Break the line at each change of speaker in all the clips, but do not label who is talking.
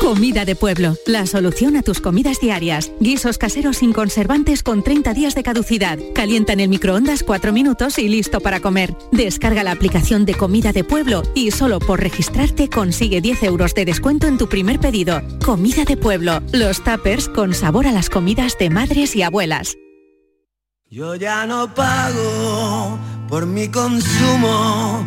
Comida de pueblo, la solución a tus comidas diarias. Guisos caseros sin conservantes con 30 días de caducidad. Calienta en el microondas 4 minutos y listo para comer. Descarga la aplicación de Comida de Pueblo y solo por registrarte consigue 10 euros de descuento en tu primer pedido. Comida de Pueblo, los tuppers con sabor a las comidas de madres y abuelas.
Yo ya no pago por mi consumo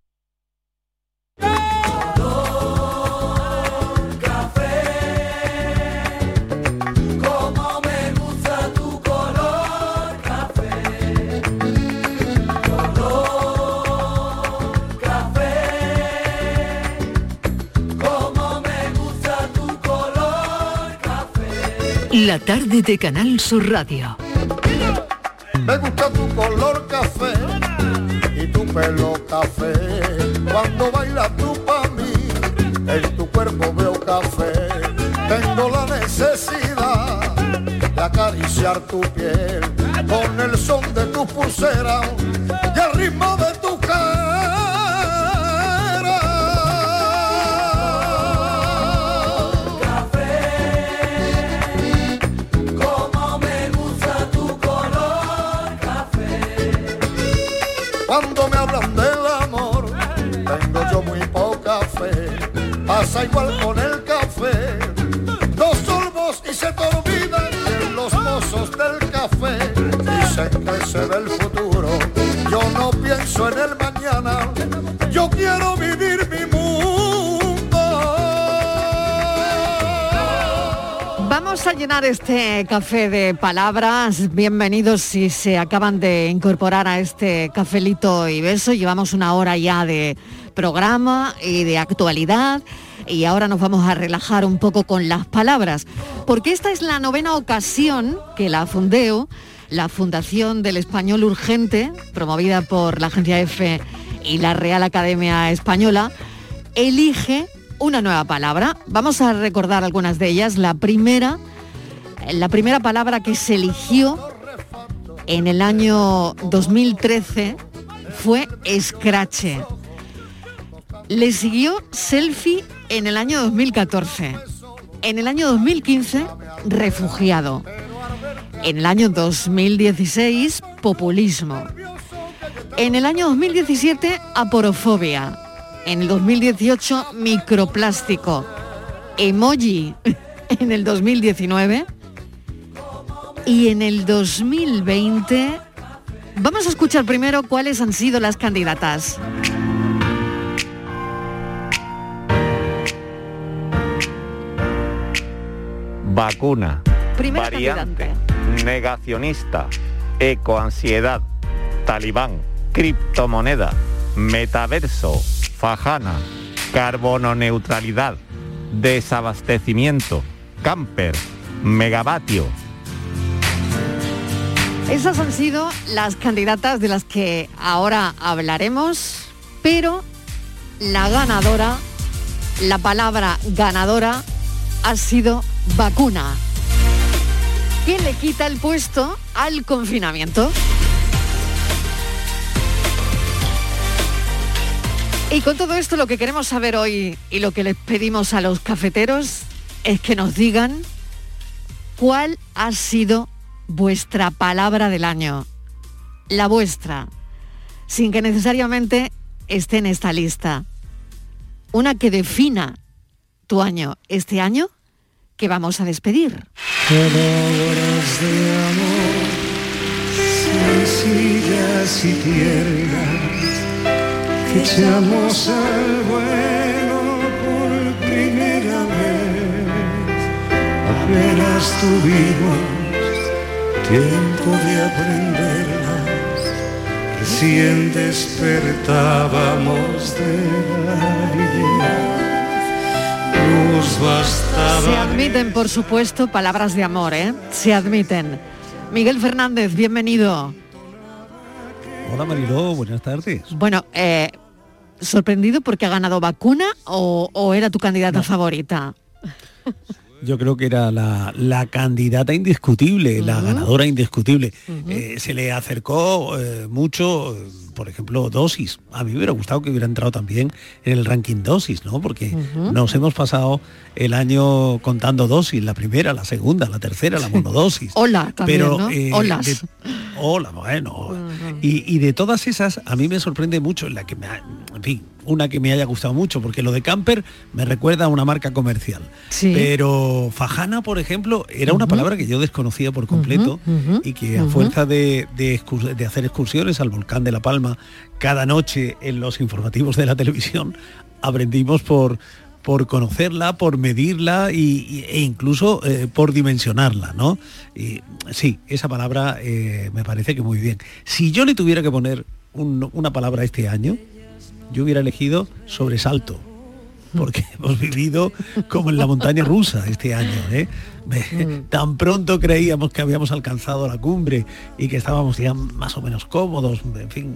La tarde de Canal Sur Radio.
Me gusta tu color café y tu pelo café. Cuando bailas tú para mí, en tu cuerpo veo café. Tengo la necesidad de acariciar tu piel con el son de tu pulsera y el ritmo de Pasa igual con el café. Dos sorbos y se te de los mozos del café. Dicen que se ve el futuro. Yo no pienso en el mañana. Yo quiero vivir mi mundo.
Vamos a llenar este café de palabras. Bienvenidos si se acaban de incorporar a este cafelito y beso. Llevamos una hora ya de programa y de actualidad y ahora nos vamos a relajar un poco con las palabras, porque esta es la novena ocasión que la Fundeo, la Fundación del Español Urgente, promovida por la Agencia EFE y la Real Academia Española, elige una nueva palabra. Vamos a recordar algunas de ellas. La primera, la primera palabra que se eligió en el año 2013 fue escrache. Le siguió selfie en el año 2014. En el año 2015, refugiado. En el año 2016, populismo. En el año 2017, aporofobia. En el 2018, microplástico. Emoji en el 2019. Y en el 2020, vamos a escuchar primero cuáles han sido las candidatas.
Vacuna.
Primera
variante. Negacionista. Ecoansiedad. Talibán. Criptomoneda. Metaverso. Fajana. Carbono neutralidad. Desabastecimiento. Camper. Megavatio.
Esas han sido las candidatas de las que ahora hablaremos, pero la ganadora, la palabra ganadora ha sido vacuna, que le quita el puesto al confinamiento. Y con todo esto lo que queremos saber hoy y lo que les pedimos a los cafeteros es que nos digan cuál ha sido vuestra palabra del año, la vuestra, sin que necesariamente esté en esta lista. Una que defina tu año, este año que vamos a despedir.
Palabras de amor, sencillas y tiernas, que echamos al vuelo por primera vez. Apenas tuvimos tiempo de aprenderlas, recién despertábamos de la vida nos bastaba.
Se admiten, por supuesto, palabras de amor, ¿eh? Se admiten. Miguel Fernández, bienvenido.
Hola Mariló, buenas tardes.
Bueno, eh, ¿sorprendido porque ha ganado vacuna o, o era tu candidata favorita?
Yo creo que era la, la candidata indiscutible, la ganadora indiscutible. Eh, se le acercó eh, mucho, por ejemplo, dosis. A mí me hubiera gustado que hubiera entrado también en el ranking dosis, ¿no? Porque nos hemos pasado el año contando dosis, la primera, la segunda, la tercera, la monodosis.
Hola, también,
Pero,
¿no?
eh,
Olas.
de- hola, bueno. y, y de todas esas, a mí me sorprende mucho la que me ha- en fin, una que me haya gustado mucho, porque lo de Camper me recuerda a una marca comercial.
Sí.
Pero Fajana, por ejemplo, era una palabra que yo desconocía por completo y que a fuerza de, de excurs- de hacer excursiones al volcán de La Palma cada noche en los informativos de la televisión, aprendimos por por conocerla, por medirla y- e incluso eh, por dimensionarla, ¿no? Y sí, esa palabra eh, me parece que muy bien. Si yo le tuviera que poner un- una palabra este año, yo hubiera elegido sobresalto, porque hemos vivido como en la montaña rusa este año. ¿eh? Me- Tan pronto creíamos que habíamos alcanzado la cumbre y que estábamos ya más o menos cómodos, en fin,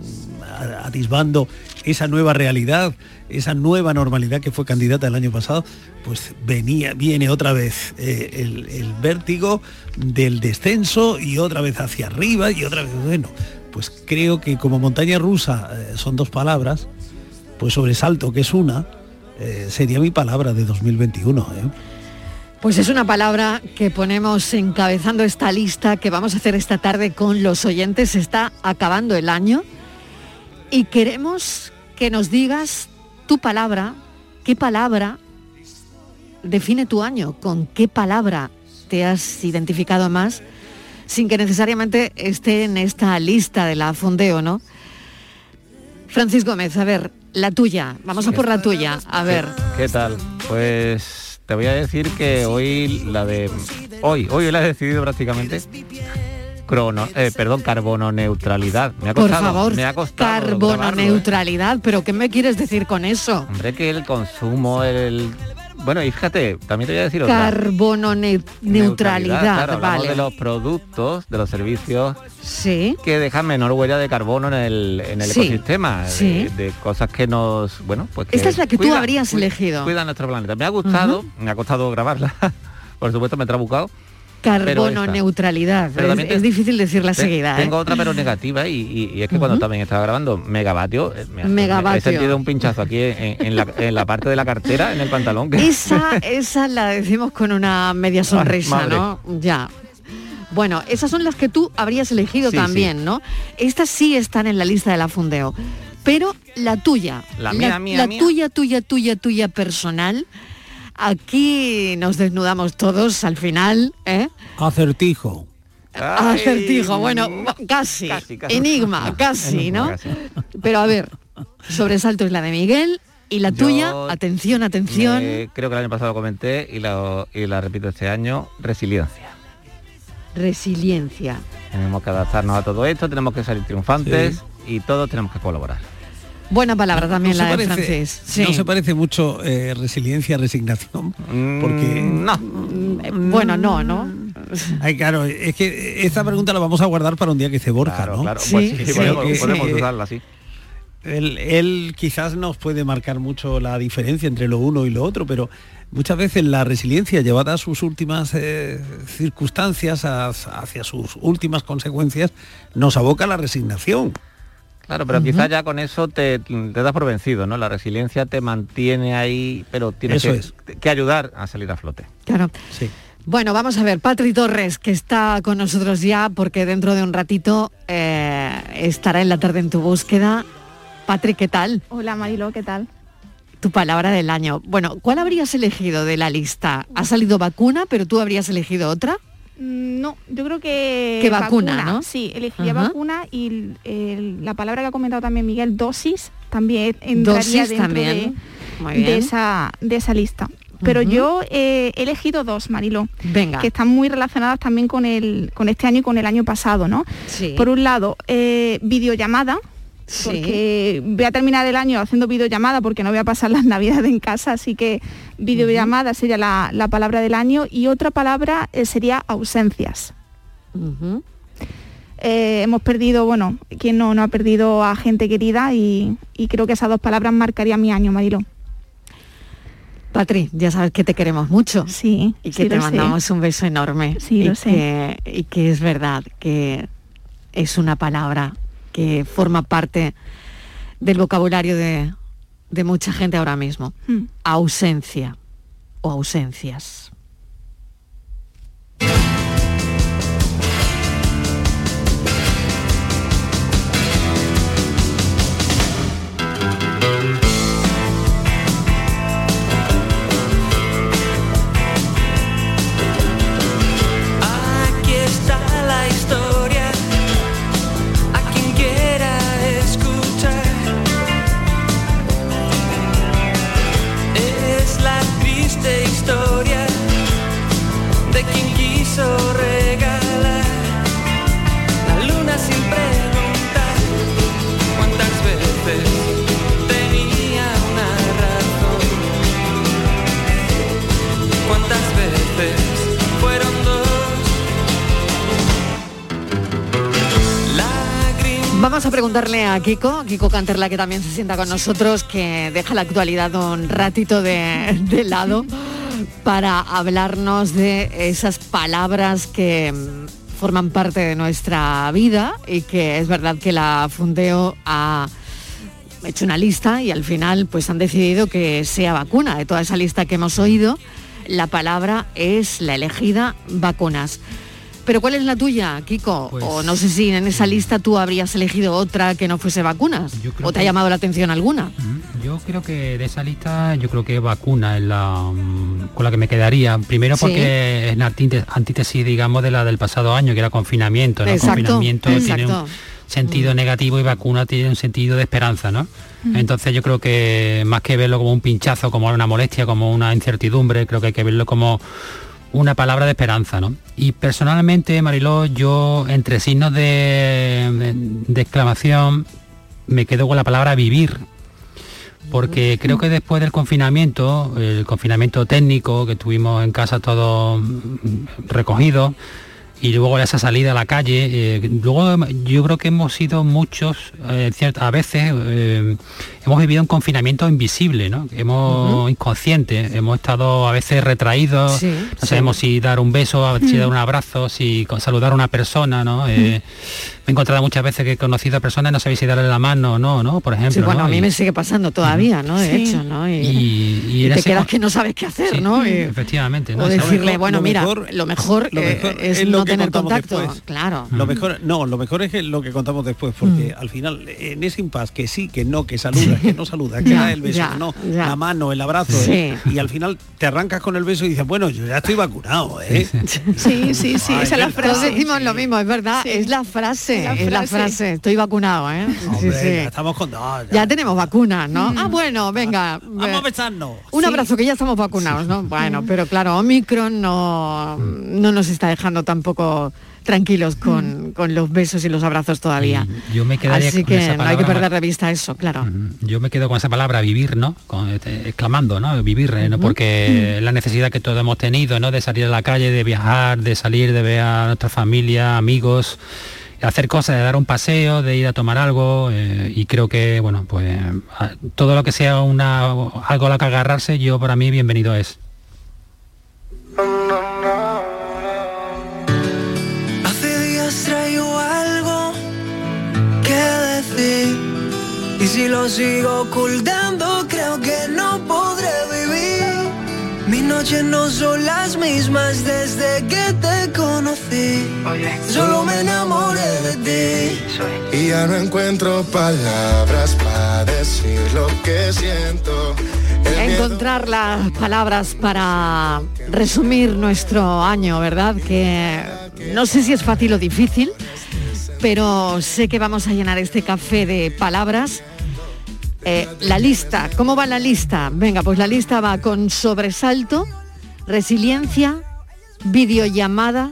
atisbando esa nueva realidad, esa nueva normalidad que fue candidata el año pasado, pues venía, viene otra vez eh, el, el vértigo del descenso y otra vez hacia arriba y otra vez, bueno, pues creo que como montaña rusa eh, son dos palabras, pues sobresalto, que es una, eh, sería mi palabra de 2021. ¿eh?
Pues es una palabra que ponemos encabezando esta lista que vamos a hacer esta tarde con los oyentes. Se Está acabando el año y queremos que nos digas tu palabra, qué palabra define tu año, con qué palabra te has identificado más, sin que necesariamente esté en esta lista de la Fondeo, ¿no? Francis Gómez, a ver, la tuya, vamos a por la tuya, a ver.
¿Qué tal? Pues te voy a decir que hoy la de hoy, hoy la he decidido prácticamente crono, eh, perdón, carbono neutralidad. Me ha
Por
costado,
favor,
me ha costado
carbono
grabarlo, ¿eh?
neutralidad, pero ¿qué me quieres decir con eso?
Hombre, que el consumo, el bueno, y fíjate, también te voy a decir otra.
Carbono ne- neutralidad,
claro, hablamos
vale.
de los productos, de los servicios
Sí.
que dejan menor huella de carbono en el, en el
Sí,
ecosistema, de-
sí.
De, cosas que nos, bueno, pues que
Esta es la que tú habrías elegido.
Cuidan nuestro planeta. Me ha gustado, me ha costado grabarla. Por supuesto me he trabucado.
Carbono neutralidad. Es, difícil decirla
Te-
seguida. ¿eh?
Tengo otra pero negativa y, y- y es que cuando también estaba grabando megavatio, eh, me
Megavatio.
he sentido un pinchazo aquí en, en la, en la parte de la cartera, en el pantalón. que-
Esa, esa la decimos con una media sonrisa,
madre.
¿no? Ya. Bueno, esas son las que tú habrías elegido
Sí,
también, ¿no? Estas sí están en la lista de la Fundeo. Pero la tuya,
La mía, mía,
la
mía.
tuya, tuya, tuya, tuya personal, aquí nos desnudamos todos al final, ¿eh?
Acertijo.
Ay,
Acertijo, bueno, casi,
casi, casi.
enigma, casi,
Enigma,
¿no?
casi.
Pero a ver, sobresalto es la de Miguel y la
Yo
tuya, atención, atención.
Eh, creo que el año pasado lo comenté y la, y la repito este año, resiliencia.
Resiliencia.
Tenemos que adaptarnos a todo esto, tenemos que salir triunfantes y todos tenemos que colaborar.
Buena palabra también
No
la
se
de
parece-
Francis. Sí.
No se parece mucho eh, resiliencia, resignación, porque...
No.
Eh, Bueno, no, ¿no?
Ay, claro, es que esta pregunta la vamos a guardar para un día que Borja,
Claro,
¿no?
claro. Pues sí, podemos,
creo que-
podemos usarla así.
Él, él quizás nos puede marcar mucho la diferencia entre lo uno y lo otro, pero muchas veces la resiliencia llevada a sus últimas eh, circunstancias, a- hacia sus últimas consecuencias, nos aboca a la resignación.
Claro, pero quizás ya con eso te, te das por vencido, ¿no? La resiliencia te mantiene ahí, pero tienes
Eso
que,
es.
que ayudar a salir a flote.
Claro.
Sí.
Bueno, vamos a ver, Patri Torres, que está con nosotros ya, porque dentro de un ratito eh, estará en la tarde en tu búsqueda. Patri, ¿qué tal?
Hola Marilo, ¿qué tal?
Tu palabra del año. Bueno, ¿cuál habrías elegido de la lista? Ha salido vacuna, pero tú habrías elegido otra.
Mm, No, yo creo que...
Que vacuna, ¿no?
Sí, elegiría
Ajá.
vacuna y el- la palabra que ha comentado también Miguel, dosis, también entraría
Dosis
dentro
también.
de, esa, de esa lista. pero yo eh, he elegido dos, Marilo,
Venga.
que están muy relacionadas también con, el, con este año y con el año pasado, ¿no?
Sí.
Por un lado, eh, videollamada,
Sí.
porque voy a terminar el año haciendo videollamada porque no voy a pasar las navidades en casa, así que videollamada sería la, la palabra del año y otra palabra eh, sería ausencias. Eh, hemos perdido, bueno, ¿quién no, no ha perdido a gente querida? Y, y creo que esas dos palabras marcarían mi año, Marilo.
Patri, ya sabes que te queremos mucho.
Sí.
Y que
sí
te
sé.
mandamos un beso enorme.
Sí,
y
lo sé.
Y que es verdad que es una palabra que forma parte del vocabulario de, de mucha gente ahora mismo.
Mm.
Ausencia o ausencias. Vamos a preguntarle a Kiko, Kiko Canterla, que también se sienta con nosotros, que deja la actualidad un ratito de, lado para hablarnos de esas palabras que mm, forman parte de nuestra vida y que es verdad que la Fundeo ha hecho una lista y al final pues han decidido que sea vacuna. De toda esa lista que hemos oído, la palabra es la elegida vacunas. Pero ¿cuál es la tuya, Kiko?
Pues-
o no sé si en esa lista tú habrías elegido otra que no fuese vacunas. ¿O te ha llamado la atención alguna?
Yo creo que de esa lista, yo creo que vacuna es la mm, con la que me quedaría. Primero
Sí.
porque es la antítesis, digamos, de la del pasado año, que era confinamiento. ¿no?
Exacto,
confinamiento tiene un sentido negativo y vacuna tiene un sentido de esperanza, ¿no?
Mm.
Entonces yo creo que más que verlo como un pinchazo, como una molestia, como una incertidumbre, creo que hay que verlo como una palabra de esperanza, ¿no? Y personalmente, Mariló, yo entre signos de, de exclamación me quedo con la palabra vivir, porque creo que después del confinamiento, el confinamiento técnico que tuvimos en casa todos recogidos, y luego esa salida a la calle, eh, luego yo creo que hemos sido muchos, eh, a veces eh, hemos vivido un confinamiento invisible, ¿no? Hemos inconsciente, hemos estado a veces retraídos,
Sí,
no
sí.
sabemos si dar un beso, si
Mm.
dar un abrazo, si saludar a una persona, ¿no? Eh, Me he encontrado muchas veces que he conocido a personas y no sabéis si darle la mano o no, ¿no? Por ejemplo.
Sí, bueno,
¿no?
a mí
Y-
me sigue pasando todavía, ¿no? De hecho, ¿no? Y,
y-
te quedas que no sabes qué hacer, ¿no?
Efectivamente. ¿no?
o decirle, bueno,
lo
mira,
mejor-
lo mejor,
lo mejor
es,
es lo
no
que
tener
contamos
contacto.
después.
Claro.
Lo mejor, no, lo mejor es que lo que contamos después, porque
Mm.
al final, en ese impasse, que sí, que no, que saluda, que no saluda, que
Ya,
da el beso,
ya,
que no,
ya.
la mano, el abrazo,
Sí.
¿eh? y al final te arrancas con el beso y dices, bueno, yo ya estoy vacunado, ¿eh?
Sí, sí, sí,
Ay,
esa es la
verdad.
Todos
frase.
decimos lo mismo, es verdad, es la frase,
Es la
es la
frase.
frase. Estoy vacunado, ¿eh?
Hombre,
sí.
ya estamos con... no, ya.
Ya tenemos vacunas, ¿no? Ah, bueno, venga.
Vamos a besarnos.
Un
Sí.
abrazo, que ya estamos vacunados, ¿no? Bueno, pero claro, Omicron no, no nos está dejando tampoco tranquilos con, con los besos y los abrazos todavía.
Yo me quedaría
Así
con
que
esa
no hay que
palabra,
perder de vista eso, claro.
Yo me quedo con esa palabra vivir, ¿no? Con, este, exclamando, ¿no? Vivir, ¿eh? ¿no? Porque la necesidad que todos hemos tenido, ¿no? De salir a la calle, de viajar, de salir, de ver a nuestra familia, amigos, de hacer cosas, de dar un paseo, de ir a tomar algo. eh, y creo que, bueno, pues todo lo que sea una algo a lo que agarrarse, yo para mí bienvenido es.
Si lo sigo ocultando creo que no podré vivir. Mis noches no son las mismas desde que te conocí. Solo me enamoré de ti.
Y ya no encuentro palabras para decir lo que siento.
Encontrar las palabras para resumir nuestro año, ¿verdad? Que no sé si es fácil o difícil, pero sé que vamos a llenar este café de palabras Eh, la lista, ¿cómo va la lista? Venga, pues la lista va con sobresalto, resiliencia, videollamada,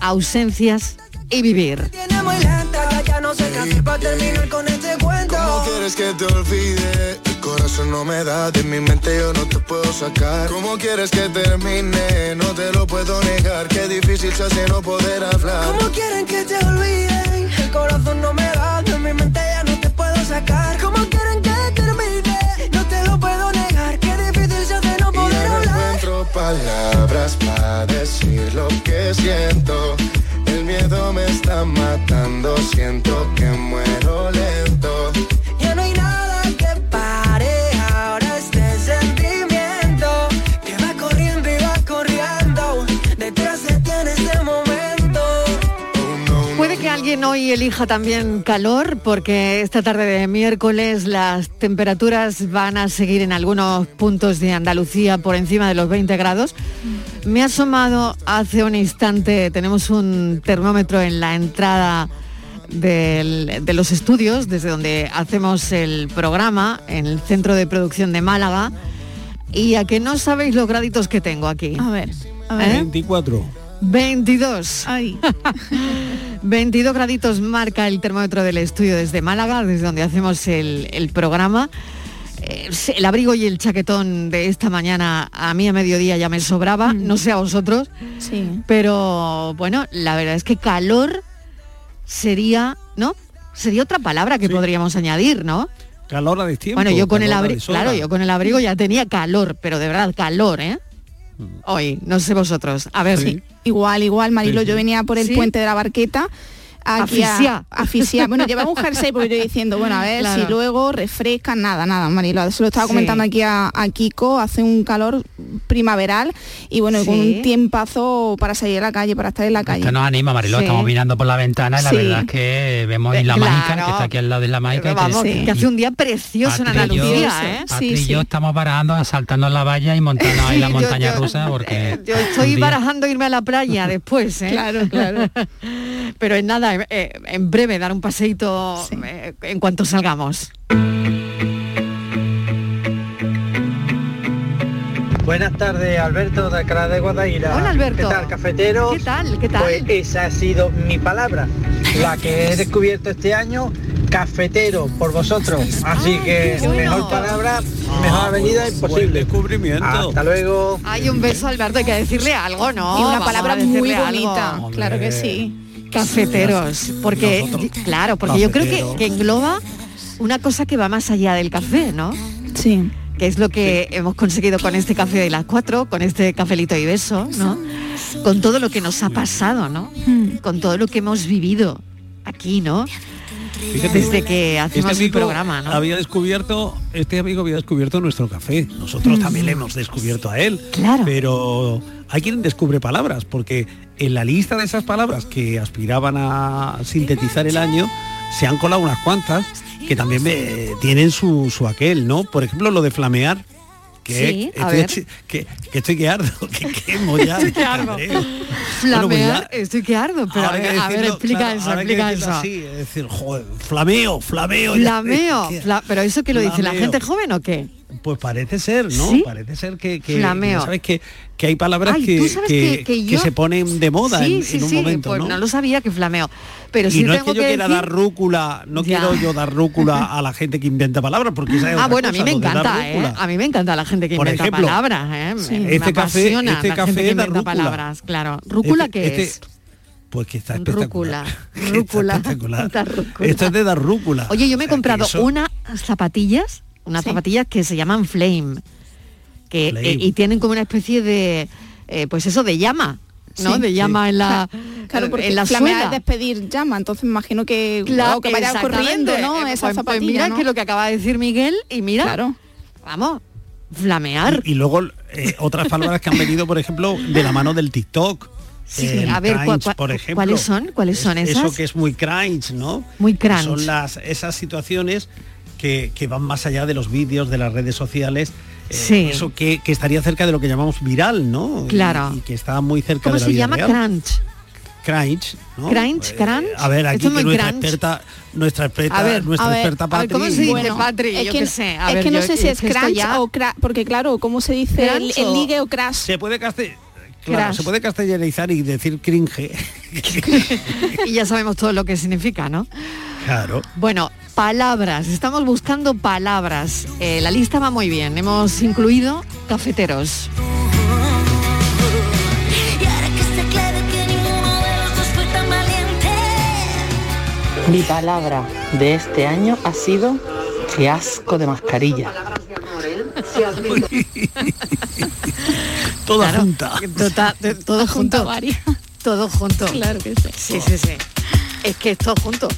ausencias y vivir.
Tiene muy lenta, que ya no sé qué hacer para terminar con este cuento.
¿Cómo quieres que te olvide? El corazón no me da, de mi mente yo no te puedo sacar. ¿Cómo quieres que termine? No te lo puedo negar, qué difícil se hace no poder hablar.
¿Cómo quieren que te olviden? El corazón no me da, de mi mente puedo sacar. ¿Cómo quieren que termine? No te lo puedo negar, qué difícil se hace no
Y
poder
ya no
hablar.
encuentro palabras para decir lo que siento. El miedo me está matando, siento que muero lento.
Alguien hoy elija también calor porque esta tarde de miércoles las temperaturas van a seguir en algunos puntos de Andalucía por encima de los 20 grados. Me ha asomado hace un instante, tenemos un termómetro en la entrada del- de los estudios, desde donde hacemos el programa, en el centro de producción de Málaga, y a que no sabéis los graditos que tengo aquí.
A ver, a
ver.
24.
22. 22 graditos marca el termómetro del estudio desde Málaga, desde donde hacemos el, el programa. Eh, el abrigo y el chaquetón de esta mañana a mí a mediodía ya me sobraba, no sé a vosotros,
Sí.
pero bueno, la verdad es que calor sería, ¿no? Sería otra palabra que podríamos añadir, ¿no?
Calor a destiempo.
Bueno, yo con el abrigo, claro, yo con el abrigo ya tenía calor, pero de verdad calor, ¿eh? Hoy, no sé vosotros. A ver,
Sí. Igual, igual, Marilo,
Sí, sí.
yo venía por el
¿Sí?
puente de la barqueta. Aquí a-
Asfixia.
asfixia. Bueno, llevaba un jersey porque yo diciendo, bueno, a ver
Claro.
si luego refresca, nada, nada, Marilo. Se lo estaba
Sí.
comentando aquí a, a Kiko, hace un calor primaveral y bueno, con un tiempazo para salir a la calle, para estar en la calle.
Esto nos anima, Mariló,
Sí.
estamos mirando por la ventana y la
Sí.
verdad es que vemos Isla
claro.
Mágica, que está aquí al lado de Isla y te-
que hace un día precioso en Andalucía, ¿eh?
Patri y yo estamos parando, saltando en la valla y montando ahí la montaña
yo-
rusa porque
Yo estoy
día-
barajando irme a la playa después, ¿eh?
Claro, claro.
Pero en nada, eh, en breve dar un paseíto eh, en cuanto salgamos.
Buenas tardes, Alberto de Alcalá de Guadaira.
Hola, Alberto.
¿Qué tal, cafeteros?
¿Qué tal? ¿Qué tal?
Pues esa ha sido mi palabra, la que he descubierto este año, cafetero, por vosotros. Así que
bueno.
mejor palabra, mejor avenida imposible.
descubrimiento.
Hasta luego.
Hay un beso, Alberto, hay que decirle algo, ¿no?
Y una
Vamos
palabra muy
algo.
bonita, claro que sí.
Cafeteros, porque, claro, porque yo creo que, que engloba una cosa que va más allá del café, ¿no?
Sí.
Que es lo que hemos conseguido con este café de las cuatro, con este cafelito y beso, ¿no? Con todo lo que nos ha pasado, ¿no?
Hmm.
Con todo lo que hemos vivido aquí, ¿no?
Fíjate,
Desde que hacemos
este
el programa, ¿no?
Había descubierto, este amigo había descubierto nuestro café. Nosotros
Mm.
también le hemos descubierto a él.
Claro.
Pero hay quien descubre palabras, porque en la lista de esas palabras que aspiraban a sintetizar el año, se han colado unas cuantas que también tienen su, su aquel, ¿no? Por ejemplo, lo de flamear. Que,
Sí, a
estoy, que, que estoy que ardo, que quemo ya.
Estoy que ardo.
Bueno, pues
Flamear,
ya-
estoy que ardo, pero a ver,
que
a ver,
decirlo,
explica
claro,
eso, explica
decirlo
eso.
así, es decir, joder, flameo, flameo.
Flameo, fla- pero eso que lo dice la gente joven o qué?
Pues parece ser, ¿no?
¿Sí?
Parece ser que, que sabes que, que hay palabras
Ay,
que,
¿tú sabes
que,
yo-
se ponen de moda
sí,
en,
sí,
en un momento,
pues
¿no?
lo sabía que flameo. Pero
y
sí
no es
tengo
que yo quiera
decir-
dar rúcula, no
Ya.
quiero yo dar rúcula a la gente que inventa palabras, porque esa es
Ah,
otra
bueno, a mí me encanta, ¿eh? A mí me encanta la gente que
Por
inventa
ejemplo,
palabras, ¿eh? Me-
Este café- este
la
café
gente que inventa
rúcula.
palabras, claro. ¿Rúcula
Este-
qué
este-
es?
Pues que está espectacular.
Rúcula.
Está
Rúcula.
espectacular. Esto es de dar rúcula.
Oye, yo me he
O sea, que
comprado
eso-
unas zapatillas, unas
Sí.
zapatillas que se llaman Flame, que
Flame.
eh, y tienen como una especie de, eh, pues eso, de llama, ¿no?
Sí.
de llama en la,
Claro, porque
en la
flamear
suela.
es despedir llama, entonces me imagino que,
Claro,
wow, que vaya corriendo, ¿no?
Eh,
Esa
pues- pues
zapatilla,
mira
¿no?
que lo que acaba de decir Miguel y mira,
Claro.
vamos, flamear.
Y, y luego eh, otras palabras que han venido, por ejemplo, de la mano del TikTok.
Sí,
El
a ver,
cringe,
¿cuál- cuál-
por ejemplo.
¿cuáles son? ¿Cuáles son
Es-
esas?
Eso que es muy cringe, ¿no?
Muy cringe.
Son las, esas situaciones que, que van más allá de los vídeos, de las redes sociales. eh,
Sí.
Eso que, que estaría cerca de lo que llamamos viral, ¿no? Y-
Claro.
Y, que está muy cerca
¿Cómo
de la
se
vida
llama?
real.
Crunch.
Crunch, ¿no?
Crunch, crunch.
A ver, aquí
es
que nuestra
crunch.
experta, nuestra experta,
A ver,
nuestra
a ver,
experta
A ver,
Patri.
¿cómo se dice,
Bueno,
Patri?
es
Yo
que,
qué sé. A
es
ver,
que no
yo-
sé si es
que
crunch
ya-
o cra porque claro, ¿cómo se dice el,
Crunch
el ligue o crash?
Se puede caste- claro,
Crash.
se puede castellanizar y decir cringe.
y ya sabemos todo lo que significa, ¿no?
claro.
Bueno, palabras. Estamos buscando palabras. Eh, la lista va muy bien. Hemos incluido cafeteros.
Mi palabra de este año ha sido qué asco de mascarilla.
Toda
Claro,
junta.
tota- todo junto. Todo junto.
Claro que sí.
Sí, sí, sí. Es que es todo junto.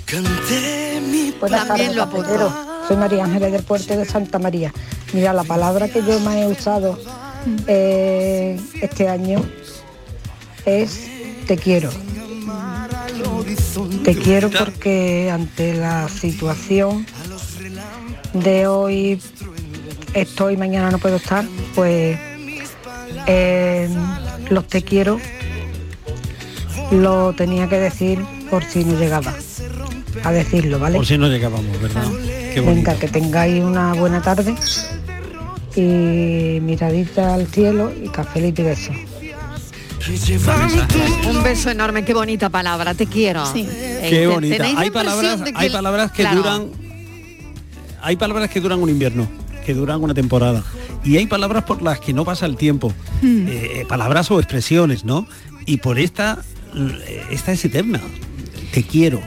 Buenas
También
tardes,
lo apunto.
Soy María Ángeles del Puerto de Santa María. Mira, la palabra que yo más he usado eh, este año es te quiero. Te quiero porque ante la situación de hoy estoy, mañana no puedo estar, pues eh, los te quiero lo tenía que decir por si no llegaba a decirlo, ¿vale?
Por si no llegábamos, ¿verdad? Qué.
Venga, que tengáis una buena tarde y miradita al cielo y cafelito y beso.
Un beso enorme, qué bonita palabra, te quiero. Eh,
Qué
te-
bonita.
¿tenéis la
Hay palabras,
que
hay palabras que
claro,
duran hay palabras que duran un invierno, que duran una temporada. Y hay palabras por las que no pasa el tiempo.
Hmm.
Eh, palabras o expresiones, ¿no? Y por esta, eh, esta es eterna. Te quiero.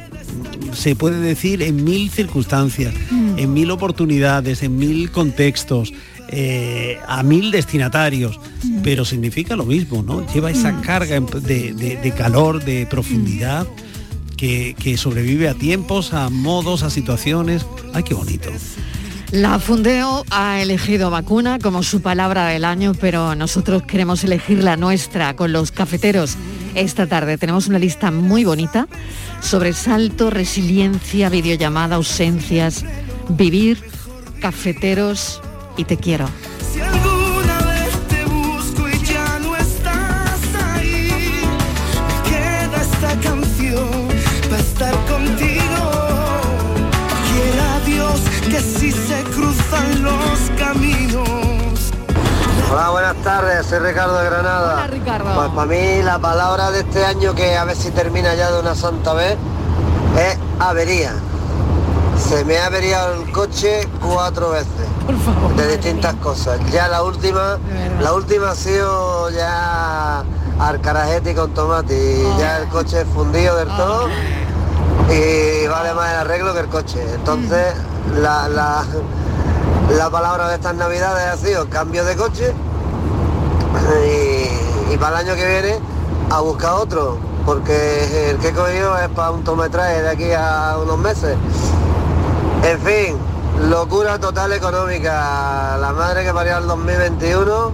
Se puede decir en mil circunstancias,
Hmm.
en mil oportunidades, en mil contextos, eh, a mil destinatarios,
Hmm.
pero significa lo mismo, ¿no? Lleva esa carga en- de, de- de calor, de profundidad, que, que sobrevive a tiempos, a modos, a situaciones. ¡Ay, qué bonito!
La Fundeo ha elegido vacuna como su palabra del año, pero nosotros queremos elegir la nuestra con los cafeteros. Esta tarde tenemos una lista muy bonita, sobresalto, resiliencia, videollamada, ausencias, vivir, cafeteros y te quiero.
Hola, buenas tardes, soy Ricardo de Granada.
Hola, Ricardo.
Pues para mí la palabra de este año, que a ver si termina ya de una santa vez, es avería. Se me ha averiado el coche cuatro veces. de distintas cosas. Ya la última, la última ha sido ya arcarajete con tomate. Y ya el coche es fundido del todo. Y vale más el arreglo que el coche. Entonces, la, la, la palabra de estas navidades ha sido cambio de coche. Y, para el año que viene a buscar otro. Porque el que he cogido es para un tometraje de aquí a unos meses. En fin, locura total económica. La madre que parió el 2021,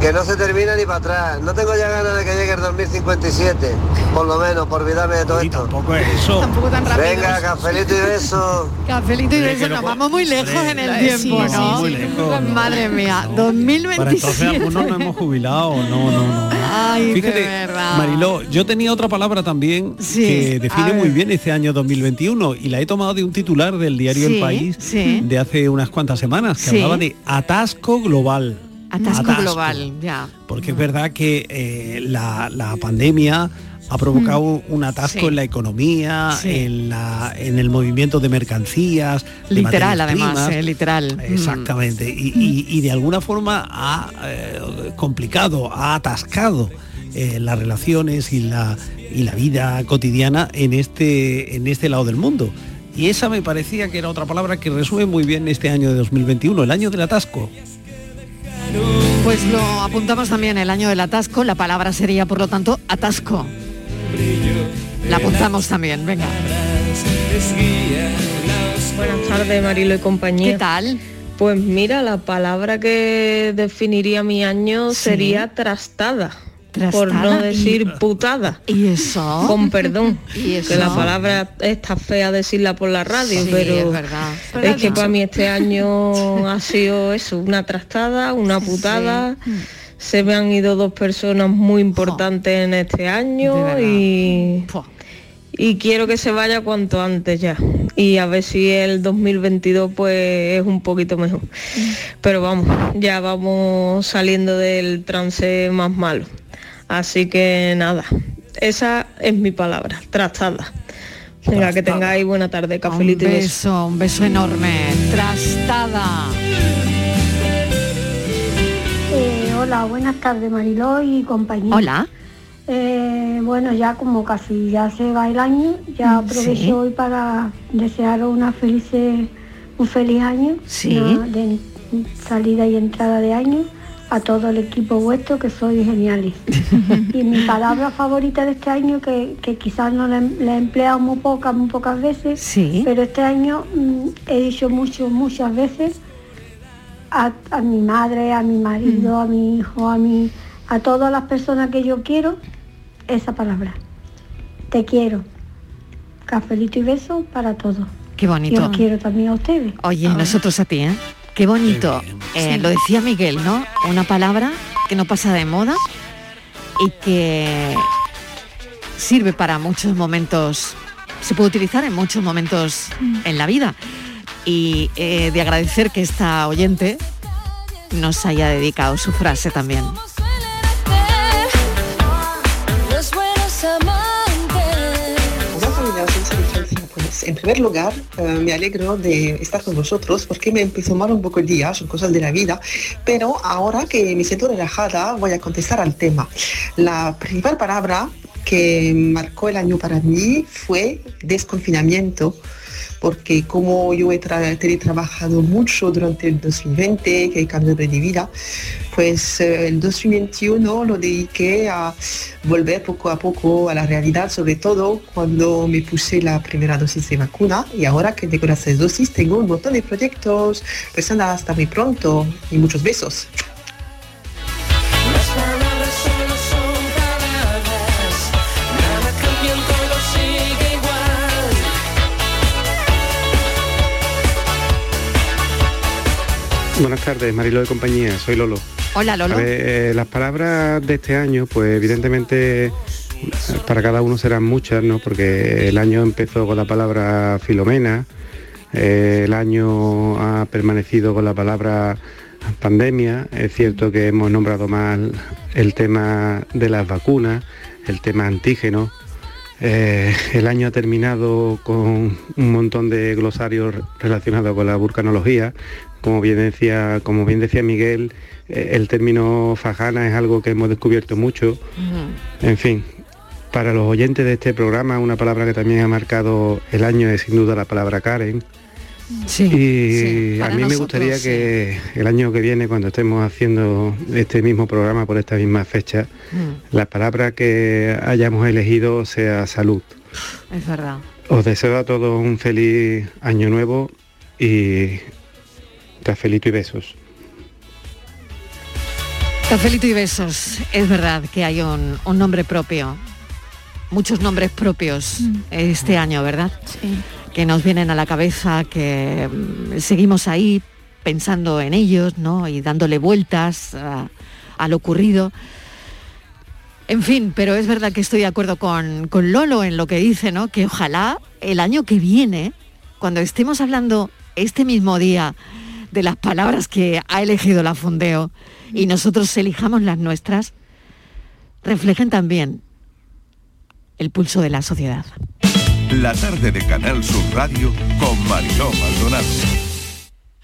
que no se termina ni para atrás. No tengo ya ganas de que llegue el 2057, por lo menos, por olvidarme de todo esto.
Tampoco es eso.
Tampoco tan rápido.
Venga, cafelito y beso.
Cafelito y beso,
que no
nos vamos muy lejos en el tiempo,
sí,
¿no?
sí, muy lejos.
Madre mía,
Para entonces
2027.
algunos no hemos jubilado, no, no, no.
Ay,
Fíjate,
de verdad.
Mariló, yo tenía otra palabra también
Sí,
que define muy bien este año 2021 y la he tomado de un titular del diario
Sí,
El País
sí.
de hace unas cuantas semanas que
Sí.
hablaba de atasco global.
Atasco, global, ya.
Porque es verdad que eh, la, la pandemia ha provocado un atasco
Sí.
en la economía,
Sí.
en, la, en el movimiento de mercancías.
Literal, además,
primas.
eh, literal. Mm.
Exactamente. Y, y- y de alguna forma ha eh, complicado, ha atascado eh, las relaciones y la, y la vida cotidiana en este, en este lado del mundo. Y esa me parecía que era otra palabra que resume muy bien este año de 2021, el año del atasco.
Pues lo apuntamos también el año del atasco, la palabra sería por lo tanto atasco. La apuntamos también, venga.
Buenas tardes, Marilo y compañía.
¿Qué tal?
Pues mira, la palabra que definiría mi año sería trastada. Por no decir putada.
¿Y eso?
Con perdón.
¿Y eso?
Que la palabra está fea decirla por la radio,
Sí,
pero
es verdad. Pero
es que para mí este año ha sido eso, una trastada, una putada. Se me han ido dos personas muy importantes en este año y, y quiero que se vaya cuanto antes ya. Y a ver si el 2022 pues es un poquito mejor. Pero vamos, ya vamos saliendo del trance más malo. Así que nada, esa es mi palabra, trastada. Venga, que tengáis buena tarde, cafelito
Un
y beso.
beso, un beso enorme. Trastada.
Eh, hola, buenas tardes Mariló y compañía.
Hola.
Eh, bueno, ya como casi ya se va el año, ya aprovecho
Sí.
hoy para desearos una feliz, un feliz año,
Sí.
de salida y entrada de año a todo el equipo vuestro que sois geniales. y mi palabra favorita de este año, que, que quizás no la, he- la he empleado muy pocas, muy pocas veces,
Sí.
pero este año mm, he dicho mucho, muchas veces a, a mi madre, a mi marido, a mi hijo, a mi, a todas las personas que yo quiero, esa palabra. Te quiero. Cafelito y beso para todos.
Qué
Y
bonito.
os quiero también a ustedes.
Oye, nosotros a ti, ¿eh? Qué bonito. Eh, Lo decía Miguel, ¿no? Una palabra que no pasa de moda y que sirve para muchos momentos, se puede utilizar en muchos momentos en la vida. Y eh, de agradecer que esta oyente nos haya dedicado su frase también.
Primer lugar eh, me alegro de estar con vosotros porque me empezó mal un poco el día, son cosas de la vida, pero ahora que me siento relajada voy a contestar al tema. La primera palabra que marcó el año para mí fue desconfinamiento porque como yo he tra- teletrabajado mucho durante el 2020, que he cambiado de vida, pues eh, el 2021 lo dediqué a volver poco a poco a la realidad, sobre todo cuando me puse la primera dosis de vacuna y ahora que tengo las dosis tengo un montón de proyectos. Pues nada, hasta muy pronto y muchos besos.
Buenas tardes, Marilo de compañía, soy Lolo.
Hola, Lolo.
Ver, eh, las palabras de este año, pues evidentemente para cada uno serán muchas, ¿no? Porque el año empezó con la palabra Filomena, eh, el año ha permanecido con la palabra pandemia, es cierto que hemos nombrado mal el tema de las vacunas, el tema antígeno, eh, el año ha terminado con un montón de glosarios relacionados con la vulcanología. Como bien decía, como bien decía Miguel, eh, el término fajana es algo que hemos descubierto mucho. En fin, para los oyentes de este programa, una palabra que también ha marcado el año es sin duda la palabra Karen.
Sí,
y
sí,
a mí me gustaría
sí.
que el año que viene, cuando estemos haciendo este mismo programa por esta misma fecha,
Mm,
la palabra que hayamos elegido sea salud.
es verdad.
Os deseo a todos un feliz año nuevo y cafelito y besos.
Cafelito y besos. Es verdad que hay un, un nombre propio, muchos nombres propios este año, ¿verdad? Que nos vienen a la cabeza, que mm, seguimos ahí pensando en ellos, ¿no? Y dándole vueltas a, a lo ocurrido. En fin, pero es verdad que estoy de acuerdo con, con Lolo en lo que dice, ¿no? Que ojalá el año que viene, cuando estemos hablando este mismo día de las palabras que ha elegido la Fundeo y nosotros elijamos las nuestras, reflejen también el pulso de la sociedad.
La tarde de Canal Sur Radio con Mariló Maldonado.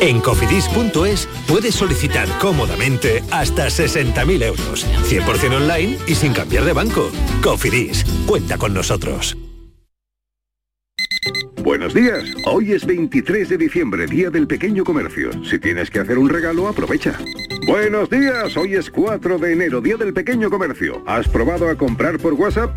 En cofidis.es puedes solicitar cómodamente hasta 60.000 euros, 100% online y sin cambiar de banco. Cofidis, cuenta con nosotros.
Buenos días. Hoy es 23 de diciembre, Día del Pequeño Comercio. Si tienes que hacer un regalo, aprovecha. Buenos días. Hoy es 4 de enero, Día del Pequeño Comercio. ¿Has probado a comprar por WhatsApp?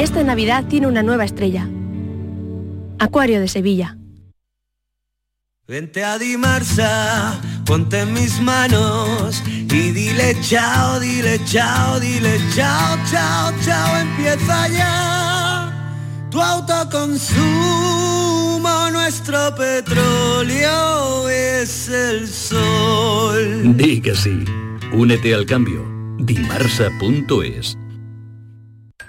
Esta Navidad tiene una nueva estrella. Acuario de Sevilla.
Vente a Dimarsa, ponte en mis manos y dile chao, dile chao, dile chao, chao, chao, empieza ya tu autoconsumo, nuestro petróleo es el sol.
Di que sí. Únete al cambio. Dimarsa.es.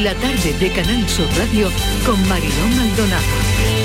La tarde de Canal Sur Radio con Mariló Maldonado.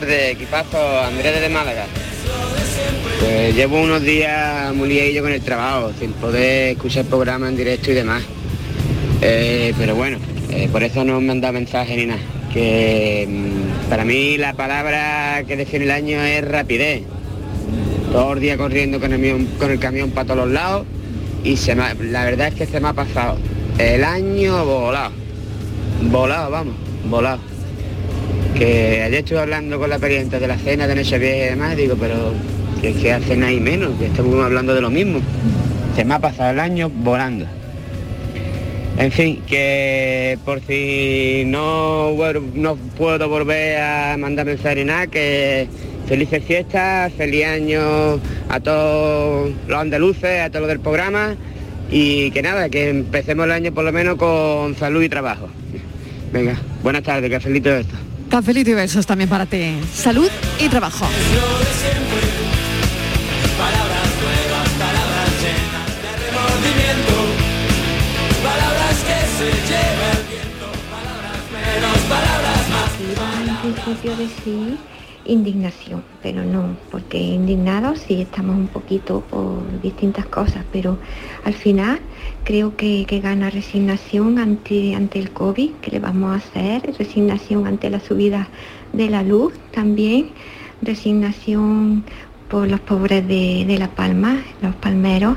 Tardes, equipazo, Andrés de Málaga. Pues llevo unos días muy liadillo con el trabajo, sin poder escuchar el programa en directo y demás. Eh, pero bueno, eh, por eso no me han dado mensaje ni nada. Que mm, para mí la palabra que define el año es rapidez. Todo el día corriendo con el, camión- con el camión para todos los lados y se me la verdad es que se me ha pasado el año volado. Volado, vamos, volado. Que ayer estuve hablando con la pariente de la cena de Nochevieja y demás, digo, pero que que hacen ahí menos, que estamos hablando de lo mismo. Se me ha pasado el año volando. En fin, que por si no, no puedo volver a mandar mensaje nada, que felices fiestas, feliz año a todos los andaluces, a todos los del programa y que nada, que empecemos el año por lo menos con salud y trabajo. Venga, buenas tardes, cafelito de esto.
Cafelito y besos también para ti. Salud y trabajo.
Palabras nuevas, palabras llenas de remordimiento Palabras que se lleva el viento Palabras menos, palabras más
En principio indignación, pero no, porque indignados sí estamos un poquito por distintas cosas, pero al final creo que, gana resignación ante, ante el COVID, que le vamos a hacer, resignación ante la subida de la luz también, resignación por los pobres de, de La Palma, los palmeros,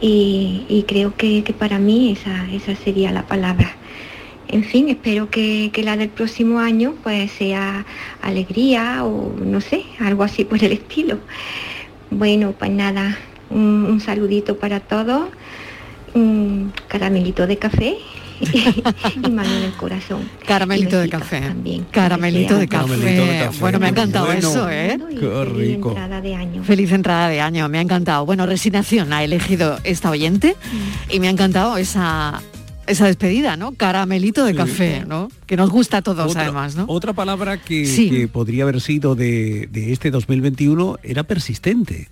y, y creo que, que para mí esa, esa sería la palabra. En fin, espero que, que la del próximo año pues sea alegría o no sé, algo así por el estilo. Bueno, pues nada, un, un saludito para todos, un caramelito de café y mano en el corazón.
Caramelito de café.
También.
Caramelito de café.
Caramelito de café.
Bueno, me ha encantado
Bueno.
eso, ¿eh?
Qué rico.
Entrada de año.
Feliz entrada de año, me ha encantado. Bueno, Resignación ha elegido esta oyente y me ha encantado esa esa despedida, ¿no? Caramelito de café, ¿no? Que nos gusta a todos
Otra-
además, ¿no?
Otra palabra que,
Sí.
que podría haber sido de, de este 2021 era persistente.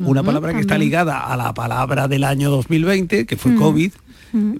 una palabra que está ligada a la palabra del año 2020, que fue COVID,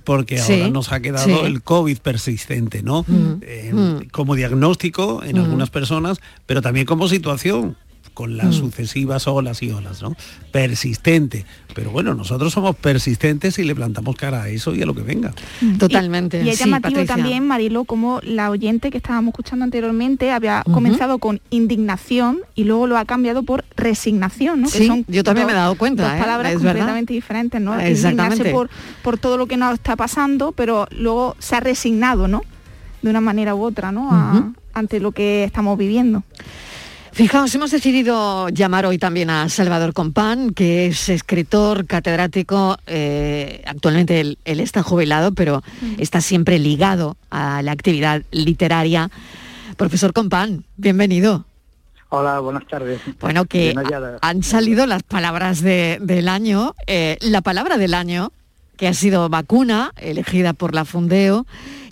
porque ahora nos ha quedado el COVID persistente, ¿no? Eh, como diagnóstico en algunas personas, pero también como situación con las mm. sucesivas olas y olas, ¿no? Persistente. Pero bueno, nosotros somos persistentes y le plantamos cara a eso y a lo que venga.
Mm. Totalmente.
Y, es llamativo también, Marilo, como la oyente que estábamos escuchando anteriormente había comenzado con indignación y luego lo ha cambiado por resignación, ¿no?
Sí, yo también me he dado cuenta.
Dos ¿eh? palabras completamente diferentes, ¿no? Indignarse por, por todo lo que nos está pasando, pero luego se ha resignado, ¿no? De una manera u otra, ¿no? ante lo que estamos viviendo.
Fijaos, hemos decidido llamar hoy también a Salvador Compán, que es escritor, catedrático, eh, actualmente él, está jubilado, pero está siempre ligado a la actividad literaria. Profesor Compán, bienvenido.
Hola, buenas tardes.
Bueno, que han salido las palabras del año. Eh, la palabra del año, que ha sido vacuna, elegida por la Fundeo,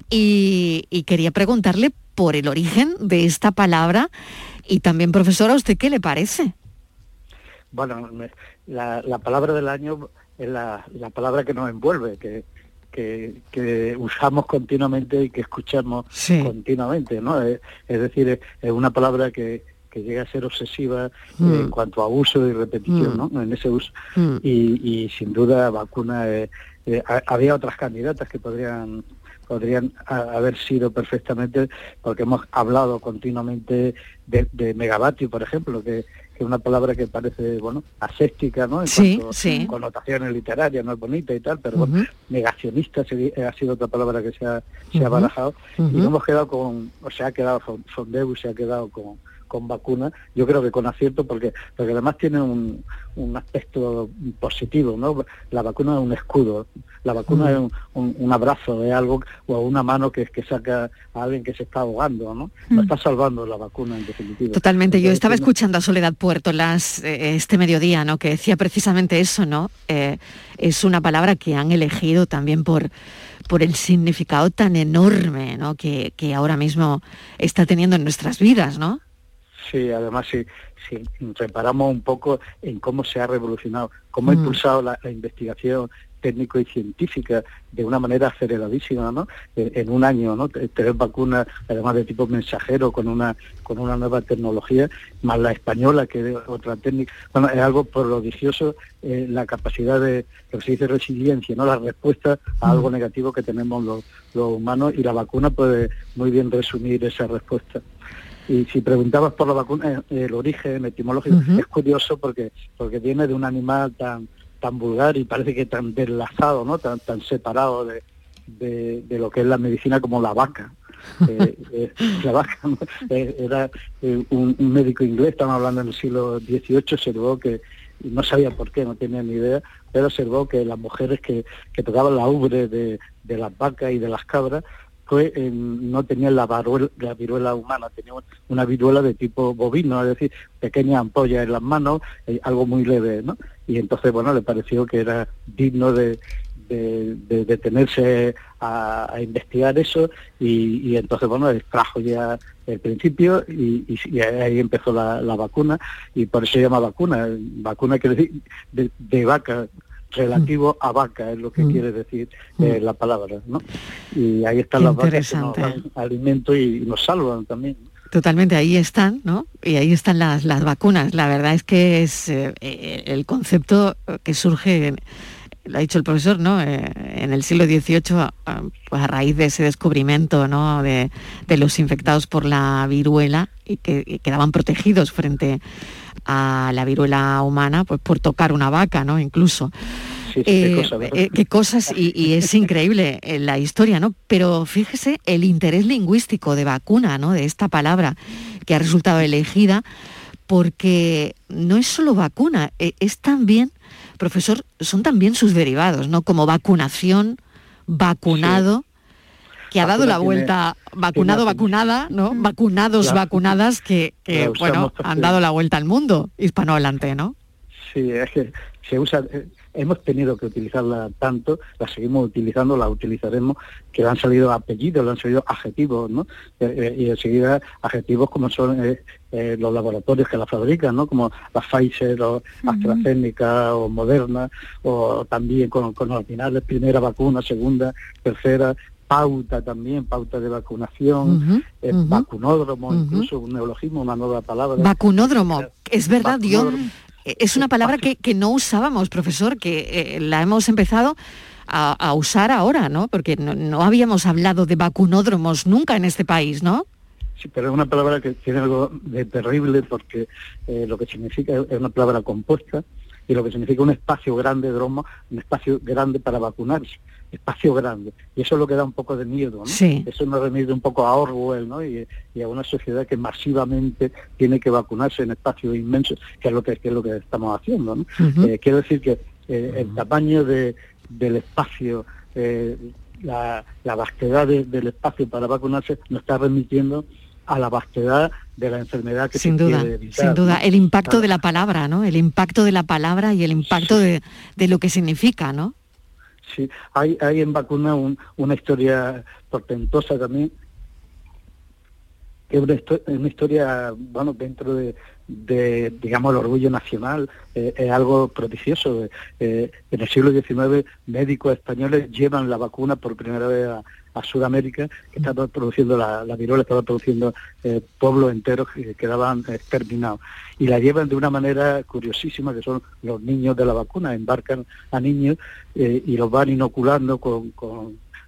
y, y quería preguntarle por el origen de esta palabra y también, profesora, ¿a usted qué le parece?
Bueno, la, palabra del año es la, palabra que nos envuelve, que, que, usamos continuamente y que escuchamos continuamente, ¿no? Es, decir, es una palabra que, llega a ser obsesiva mm. en cuanto a uso y repetición, mm. ¿no? En ese uso. Mm. Y, sin duda, vacuna, eh, eh, había otras candidatas que podrían podrían haber sido perfectamente, porque hemos hablado continuamente de, megavatio, por ejemplo, que, es una palabra que parece, bueno, aséptica, ¿no? En
sí,
cuanto connotaciones literarias, no es bonita y tal, pero bueno, negacionista ha sido otra palabra que se ha, se ha barajado, y nos hemos quedado con, o se ha quedado, Sondeu se ha quedado con con vacuna, yo creo que con acierto porque, porque además tiene un, un aspecto positivo, ¿no? La vacuna es un escudo, la vacuna es un, abrazo, es algo, o una mano que, que saca a alguien que se está ahogando, ¿no? Lo está salvando la vacuna en definitiva.
Totalmente, yo estaba escuchando a Soledad Puerto las, eh, este mediodía, ¿no? Que decía precisamente eso, ¿no? Eh, es una palabra que han elegido también por por el significado tan enorme ¿no? que, que ahora mismo está teniendo en nuestras vidas, ¿no?
Sí, además si, reparamos un poco en cómo se ha revolucionado, cómo ha mm. impulsado la, investigación técnico y científica de una manera aceleradísima, ¿no? En, un año, ¿no? Tener vacunas, además de tipo mensajero, con una con una nueva tecnología, más la española, que es otra técnica. Bueno, es algo prodigioso eh, la capacidad de, lo que se dice resiliencia, ¿no? La respuesta a algo mm. negativo que tenemos los, los humanos y la vacuna puede muy bien resumir esa respuesta. Y si preguntabas por la vacuna, eh, el origen etimológico es curioso porque porque viene de un animal tan tan vulgar y parece que tan deslazado, ¿no? Tan tan separado de, de, lo que es la medicina como la vaca. Eh, eh, la vaca era un, médico inglés, estamos hablando en el siglo XVIII, observó que no sabía por qué, no tenía ni idea, pero observó que las mujeres que, que tocaban la ubre de, de las vacas y de las cabras no tenía la, la viruela humana, tenía una viruela de tipo bovino, es decir, pequeña ampolla en las manos, eh, algo muy leve, ¿no? Y entonces, bueno, le pareció que era digno de, detenerse a, investigar eso y, entonces, bueno, extrajo ya el principio y, ahí empezó la, vacuna y por eso se llama vacuna. Vacuna quiere decir de, de vaca, relativo a vaca, es lo que mm. quiere decir eh, mm. la palabra, ¿no? Y ahí están las vacas que nos dan alimento y, nos salvan también.
Totalmente, ahí están, ¿no? Y ahí están las, las vacunas. La verdad es que es eh, eh, el concepto que surge, lo ha dicho el profesor, ¿no? en el siglo XVIII, pues a raíz de ese descubrimiento, ¿no? De, de los infectados por la viruela y que quedaban protegidos frente a la viruela humana pues por tocar una vaca, ¿no? Incluso.
qué,
eh, eh, cosas y, es increíble eh, la historia, ¿no? Pero fíjese el interés lingüístico de vacuna, ¿no? De esta palabra que ha resultado elegida, porque no es solo vacuna, es también, profesor, son también sus derivados, ¿no? Como vacunación, vacunado que ha dado la vuelta, vacunado, vacunada, ¿no? Vacunados, vacunadas, que, bueno, han dado la vuelta al mundo hispanohablante, ¿no?
Sí, es que se usa, eh, hemos tenido que utilizarla tanto, la seguimos utilizando, la utilizaremos, que han salido apellidos, le han salido adjetivos, ¿no? Eh, eh, y enseguida adjetivos como son eh, los laboratorios que la fabrican, ¿no? Como la Pfizer o AstraZeneca o Moderna, o también con, con los finales, primera vacuna, segunda, tercera, pauta también, pauta de vacunación, vacunódromo, incluso un neologismo, una nueva palabra.
Vacunódromo, es verdad, Dios es una palabra que, no usábamos, profesor, que eh, la hemos empezado a, usar ahora, ¿no? Porque no, habíamos hablado de vacunódromos nunca en este país, ¿no?
Sí, pero es una palabra que tiene algo de terrible porque eh, lo que significa es una palabra compuesta y lo que significa un espacio grande, dromo, un espacio grande para vacunarse espacio grande. Y eso es lo que da un poco de miedo, ¿no? Eso nos remite un poco a Orwell, ¿no? Y, a una sociedad que masivamente tiene que vacunarse en espacios inmensos, que es lo que, es lo que estamos haciendo, ¿no? Eh, quiero decir que eh, el tamaño de, del espacio, eh, la, la, vastedad del espacio para vacunarse nos está remitiendo a la vastedad de la enfermedad que
sin duda, Sin duda, el impacto de la palabra, ¿no? El impacto de la palabra y el impacto de, de, lo que significa, ¿no?
Sí, hay, hay en vacuna una historia portentosa también, que es una, historia, bueno, dentro de, digamos, el orgullo nacional, eh, es algo prodigioso. Eh, en el siglo XIX, médicos españoles llevan la vacuna por primera vez a, a Sudamérica, que estaba produciendo la, la viruela, estaba produciendo eh, pueblos enteros que quedaban exterminados. Y la llevan de una manera curiosísima, que son los niños de la vacuna, embarcan a niños eh, y los van inoculando con,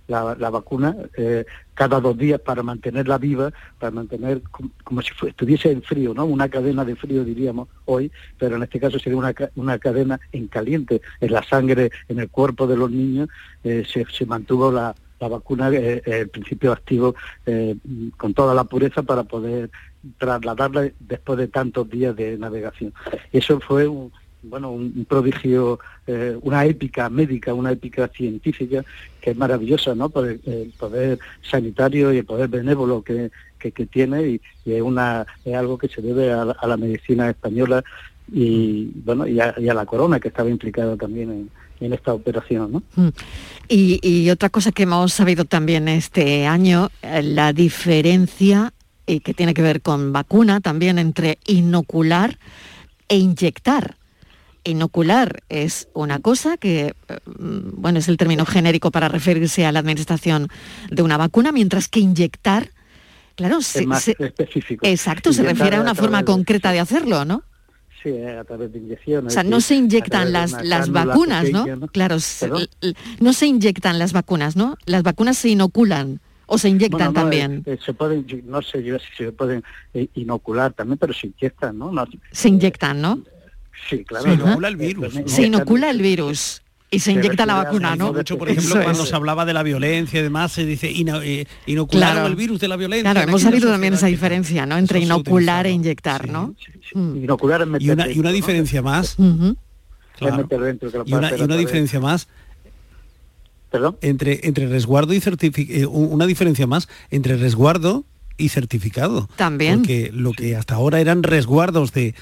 la, vacuna eh, cada dos días para mantenerla viva, para mantener como, si estuviese en frío, ¿no? Una cadena de frío diríamos hoy, pero en este caso sería una, una cadena en caliente, en la sangre, en el cuerpo de los niños, se, se mantuvo la, la vacuna, eh, eh, el principio activo, eh, con toda la pureza para poder trasladarla después de tantos días de navegación. Eso fue un, bueno, un prodigio, una épica médica, una épica científica que es maravillosa, ¿no? Por el, poder sanitario y el poder benévolo que, que, tiene y, es, una, es algo que se debe a, la medicina española y, bueno, y a, y a la corona que estaba implicada también en, en esta operación. ¿no? Mm.
Y, otra cosa que hemos sabido también este año, eh, la diferencia y que tiene que ver con vacuna también entre inocular e inyectar. Inocular es una cosa que, eh, mm, bueno, es el término genérico para referirse a la administración de una vacuna, mientras que inyectar, claro,
es más específico.
Exacto, se refiere a una forma concreta de hacerlo, ¿no?
Sí, a través de inyecciones.
O sea, no se inyectan las, las vacunas, ¿no? Claro, no se inyectan las vacunas, ¿no? Las vacunas se inoculan o se inyectan también.
Eh, se pueden, no sé yo si se pueden eh, inocular también, pero se inyectan, ¿no?
se inyectan, ¿no?
Sí, claro.
Se inocula el virus.
Se inocula el virus. Y se inyecta la vacuna, ¿no?
Mucho, por ejemplo, cuando se hablaba de la violencia y demás, se dice eh, inocular el virus de la violencia.
Claro, hemos sabido también esa diferencia, ¿no? Entre inocular e inyectar, ¿no?
Mm. Inocular es
y una, y una diferencia más. y una, diferencia más
¿Perdón?
Entre, entre resguardo y certificado, eh, una diferencia más entre resguardo y certificado.
También.
Porque lo que hasta ahora eran resguardos de,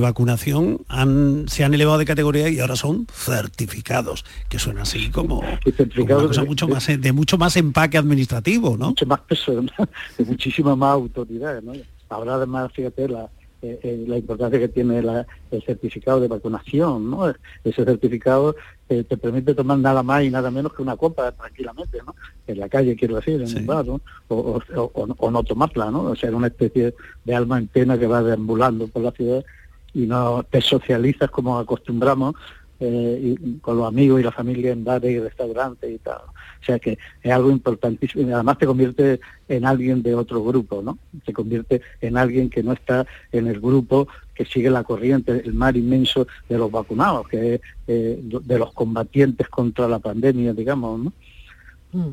vacunación han, se han elevado de categoría y ahora son certificados, que suena así como, una cosa mucho más, de mucho más empaque administrativo, ¿no?
Mucho más peso, de muchísima más autoridad, ¿no? Ahora además, fíjate, la, eh, eh, la importancia que tiene el certificado de vacunación, ¿no? Ese certificado eh, te permite tomar nada más y nada menos que una copa tranquilamente, ¿no? En la calle, quiero decir, en un bar, ¿no? O, no tomarla, ¿no? O sea, una especie de alma en pena que va deambulando por la ciudad y no te socializas como acostumbramos eh, y con los amigos y la familia en bares y restaurantes y tal. O sea que es algo importantísimo y además te convierte en alguien de otro grupo, ¿no? Te convierte en alguien que no está en el grupo que sigue la corriente, el mar inmenso de los vacunados, que es eh, de los combatientes contra la pandemia, digamos, ¿no?
Mm.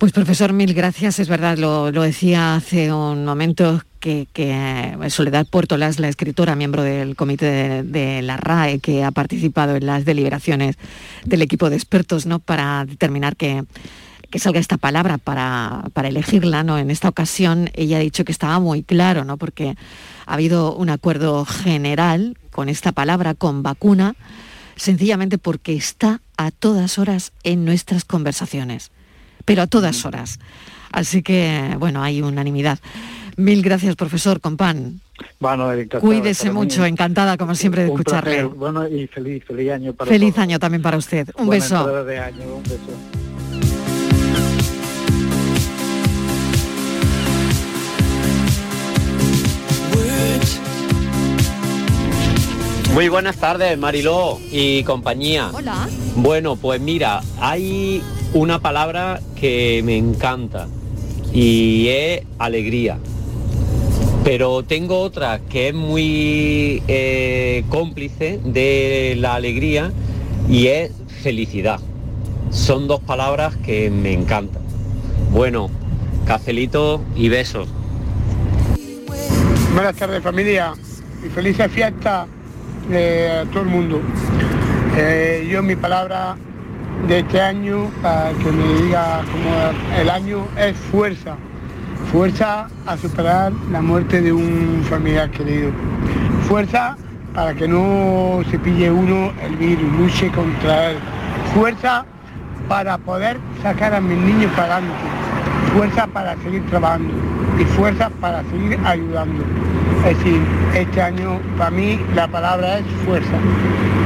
Pues profesor, mil gracias. Es verdad, lo, decía hace un momento que, eh, Soledad Puertolas, la escritora, miembro del comité de, la RAE, que ha participado en las deliberaciones del equipo de expertos ¿no? para determinar que, salga esta palabra para, elegirla. ¿no? En esta ocasión ella ha dicho que estaba muy claro, ¿no? porque ha habido un acuerdo general con esta palabra, con vacuna sencillamente porque está a todas horas en nuestras conversaciones, pero a todas horas. Así que, bueno, hay unanimidad. Mil gracias, profesor Compan.
Bueno,
Cuídese mucho, encantada como siempre de escucharle.
Bueno, y feliz, feliz año
para Feliz año también para usted. Un beso.
un beso.
Muy buenas tardes, Mariló y compañía.
Hola.
Bueno, pues mira, hay una palabra que me encanta y es alegría. Pero tengo otra que es muy eh, cómplice de la alegría y es felicidad. Son dos palabras que me encantan. Bueno, cafelito y besos.
Buenas tardes familia y felices fiestas a todo el mundo. Eh, yo mi palabra de este año, para que me diga como el año, es fuerza. Fuerza a superar la muerte de un familiar querido. Fuerza para que no se pille uno el virus, luche contra él. Fuerza para poder sacar a mis niños para adelante. Fuerza para seguir trabajando y fuerza para seguir ayudando. Es decir, este año para mí la palabra es fuerza.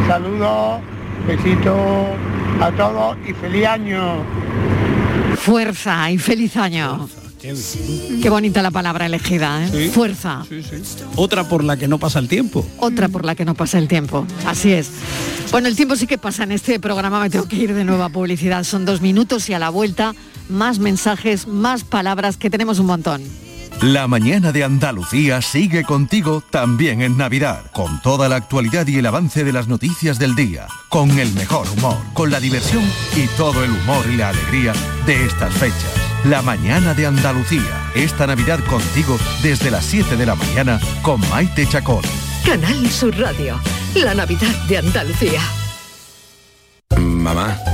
Saludos, besitos a todos y feliz año.
Fuerza y feliz año. Qué bonita la palabra elegida, ¿eh? Fuerza.
Otra por la que no pasa el tiempo.
Otra por la que no pasa el tiempo. Así es. Bueno, el tiempo sí que pasa en este programa. Me tengo que ir de nuevo a publicidad. Son dos minutos y a la vuelta más mensajes, más palabras que tenemos un montón.
La mañana de Andalucía sigue contigo también en Navidad, con toda la actualidad y el avance de las noticias del día, con el mejor humor, con la diversión y todo el humor y la alegría de estas fechas. La mañana de Andalucía, esta Navidad contigo desde las 7 de la mañana con Maite Chacón.
Canal Sur Radio, la Navidad de Andalucía.
Mamá.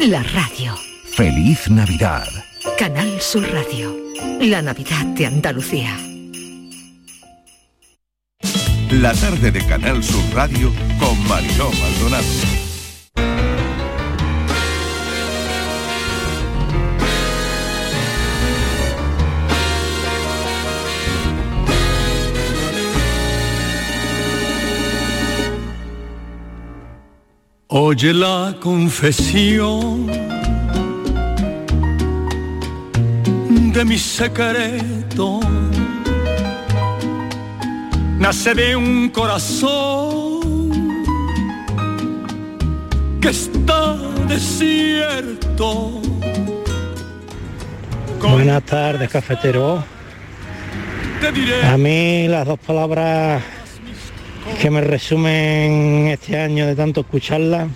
la radio.
Feliz Navidad.
Canal Sur Radio. La Navidad de Andalucía.
La tarde de Canal Sur Radio con Mariló Maldonado.
Oye la confesión de mi secreto. Nace de un corazón que está desierto.
Buenas tardes, cafetero. A mí las dos palabras
que me resumen este año de tanto escucharla.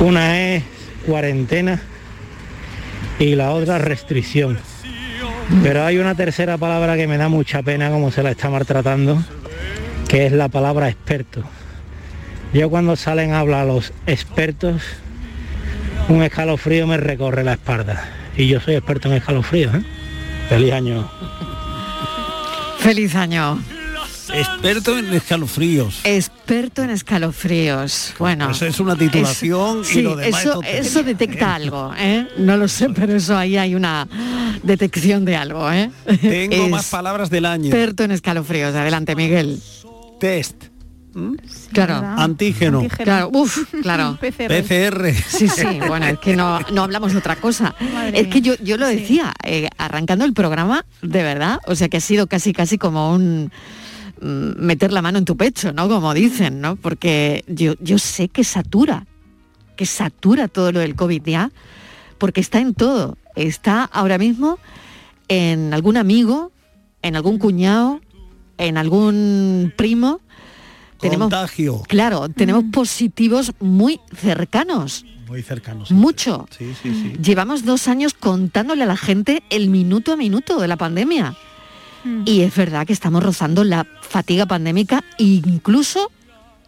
Una es cuarentena y la otra restricción. Pero hay una tercera palabra que me da mucha pena como se la está maltratando, que es la palabra experto. Yo cuando salen a hablar los expertos, un escalofrío me recorre la espalda. Y yo soy experto en escalofríos. ¿eh? Feliz año.
Feliz año.
Experto en escalofríos.
Experto en escalofríos. Bueno.
Eso es una titulación y lo demás
eso, eso detecta algo, ¿eh? No lo sé, pero eso ahí hay una detección de algo, ¿eh?
Tengo más palabras del año.
Experto en escalofríos. Adelante, Miguel.
Test.
Claro.
Antígeno.
Claro, uf, claro.
PCR.
Sí, sí, bueno, es que no, no hablamos de otra cosa. es que yo, yo lo decía, eh, arrancando el programa, de verdad, o sea que ha sido casi casi como un mm, meter la mano en tu pecho, ¿no? Como dicen, ¿no? Porque yo, yo sé que satura, que satura todo lo del COVID ya, porque está en todo. Está ahora mismo en algún amigo, en algún cuñado, en algún primo, tenemos,
Contagio.
Claro, tenemos positivos muy cercanos.
Muy cercanos.
Mucho.
Sí, sí, sí.
Llevamos dos años contándole a la gente el minuto a minuto de la pandemia. Y es verdad que estamos rozando la fatiga pandémica, incluso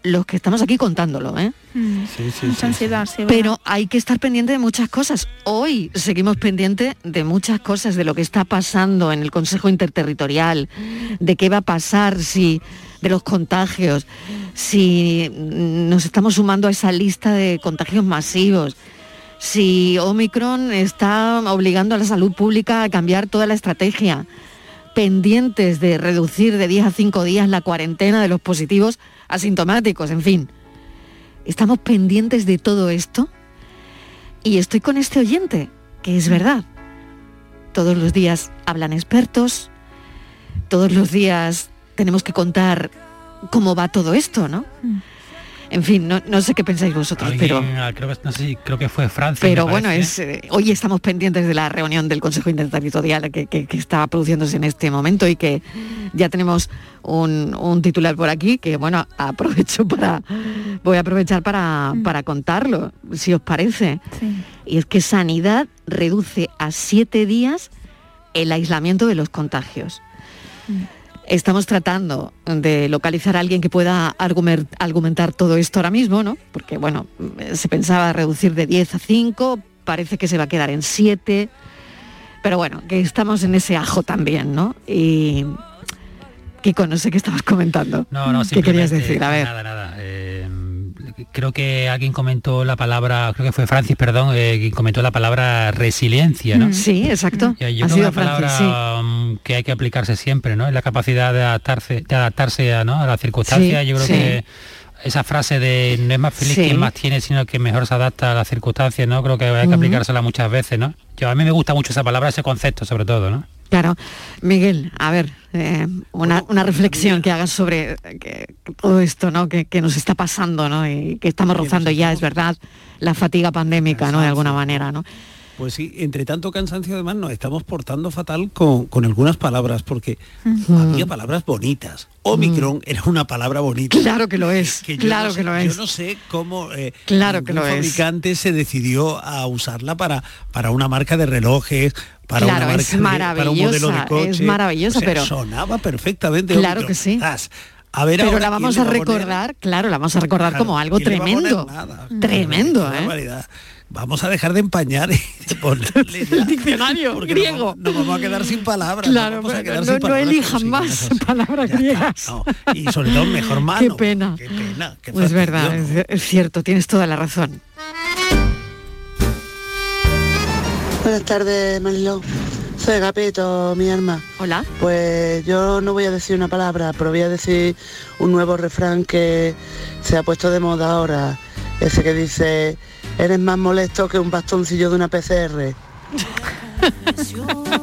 los que estamos aquí contándolo, ¿eh?
Sí, sí,
Mucha ansiedad, sí,
Pero hay que estar pendiente de muchas cosas. Hoy seguimos pendiente de muchas cosas, de lo que está pasando en el Consejo Interterritorial, de qué va a pasar si de los contagios, si nos estamos sumando a esa lista de contagios masivos, si Omicron está obligando a la salud pública a cambiar toda la estrategia, pendientes de reducir de 10 a 5 días la cuarentena de los positivos asintomáticos, en fin. Estamos pendientes de todo esto y estoy con este oyente, que es verdad. Todos los días hablan expertos, todos los días tenemos que contar cómo va todo esto, ¿no? En fin, no, sé qué pensáis vosotros, pero...
ah, Creo que, no sé si creo que fue Francia.
Pero bueno, es, eh, hoy estamos pendientes de la reunión del Consejo Interterritorial que, que- que está produciéndose en este momento y que ya tenemos un, un titular por aquí que, bueno, aprovecho para... Voy a aprovechar para, para contarlo, si os parece. Y es que Sanidad reduce a siete días el aislamiento de los contagios. Estamos tratando de localizar a alguien que pueda argumentar todo esto ahora mismo, ¿no? Porque, bueno, mm, se pensaba reducir de 10 a 5, parece que se va a quedar en 7, pero bueno, que estamos en ese ajo también, ¿no? Y... Kiko, no sé qué estabas comentando.
No, no,
¿Qué querías decir? A ver.
Nada, nada. Creo que alguien comentó la palabra, creo que fue Francis, perdón, eh, quien comentó la palabra resiliencia, ¿no?
Mm, Sí, exacto.
Yo, creo que una palabra
Francis,
mm, que hay que aplicarse siempre, ¿no? Es la capacidad de adaptarse, de adaptarse a, ¿no? a las circunstancias.
Sí,
yo creo
sí.
que esa frase de no es más feliz quien más tiene, sino que mejor se adapta a las circunstancias, ¿no? Creo que hay que aplicársela muchas veces, ¿no? Yo a mí me gusta mucho esa palabra, ese concepto sobre todo, ¿no?
Claro. Miguel, a ver, eh, una, una reflexión que hagas sobre eh, que- que todo esto, ¿no? Que, que nos está pasando, ¿no? Y que estamos rozando ya, es verdad, la fatiga pandémica, ¿no? De alguna manera, ¿no?
Pues sí, entre tanto cansancio además nos estamos portando fatal con, con algunas palabras, porque había palabras bonitas. Omicron era una palabra bonita.
Claro que lo es, claro
no
que lo es.
Yo no sé cómo eh,
Claro que lo es.
fabricante se decidió a usarla para, para una marca de relojes, para
Claro,
una
es
marca de- para un modelo de coche.
es maravillosa,
O sea,
pero-
sonaba perfectamente.
Claro
Omicron.
que sí.
A ver
Pero
ahora
la vamos a recordar, claro, la vamos a recordar
Claro,
como algo
¿quién le va a poner
tremendo.
nada?
Tremendo, ¿eh?
Vamos a dejar de empañar y de ponerle ya,
El diccionario
porque
griego.
Nos, vamos a quedar sin palabras.
Claro,
nos vamos a
pero
quedar
no,
sin
no
palabras
elijan más palabras griegas.
No, y sobre todo mejor mano.
Qué pena.
Qué pena. qué
Pues es verdad, es, es cierto, tienes toda la razón.
Buenas tardes, Mariló. Soy Agapito, mi alma.
Hola.
Pues yo no voy a decir una palabra, pero voy a decir un nuevo refrán que se ha puesto de moda ahora. Ese que dice, eres más molesto que un bastoncillo de una PCR.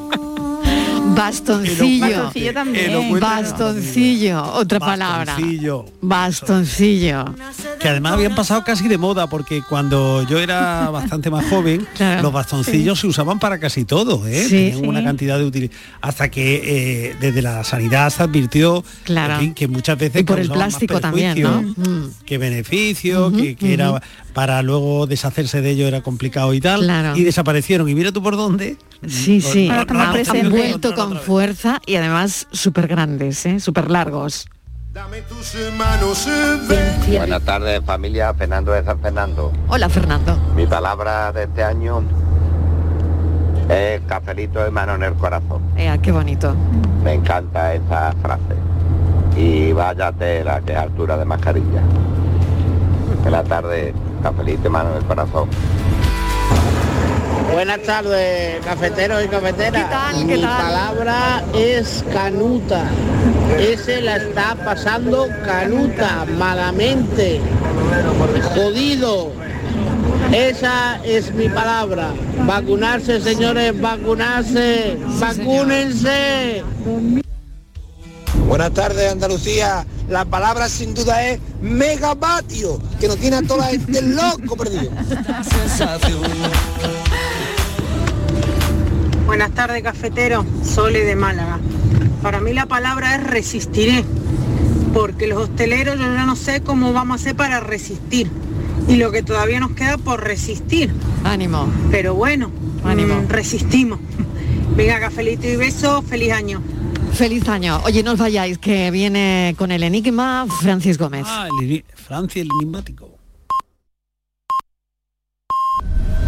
Bastoncillo.
Bastoncillo también.
Bastoncillo, otra palabra. Bastoncillo.
Que además habían pasado casi de moda porque cuando yo era bastante más joven, los bastoncillos se usaban para casi todo, ¿eh? Tenían una cantidad de utilidad. Hasta que eh, desde la sanidad se advirtió que muchas veces...
Y por el plástico también, ¿no?
Mm. Que beneficio, que, era para luego deshacerse de ello era complicado y tal. Y desaparecieron. Y mira tú por dónde.
Sí, sí. Han vuelto con fuerza y además súper grandes, ¿eh? súper largos.
Buenas tardes familia, Fernando de San Fernando.
Hola Fernando.
Mi palabra de este año es cafelito de mano en el corazón.
Eh, qué bonito.
Me encanta esa frase. Y váyate la que es altura de mascarilla. Buenas tardes, cafelito de mano en el corazón.
Buenas tardes, cafeteros y cafeteras.
¿Qué tal?
Mi palabra es canuta. Ese la está pasando canuta, malamente. Jodido. Esa es mi palabra. Vacunarse, señores, vacunarse. vacúnense.
Buenas tardes, Andalucía. La palabra sin duda es megavatio, que nos tiene a toda gente loco perdido.
Buenas tardes, cafetero. Sole de Málaga. Para mí la palabra es resistiré, porque los hosteleros yo ya no sé cómo vamos a hacer para resistir. Y lo que todavía nos queda por resistir.
Ánimo.
Pero bueno,
ánimo.
Mm, resistimos. Venga, cafelito y beso, feliz año.
Feliz año. Oye, no os vayáis, que viene con el enigma Francis Gómez.
Ah, el, el enigmático.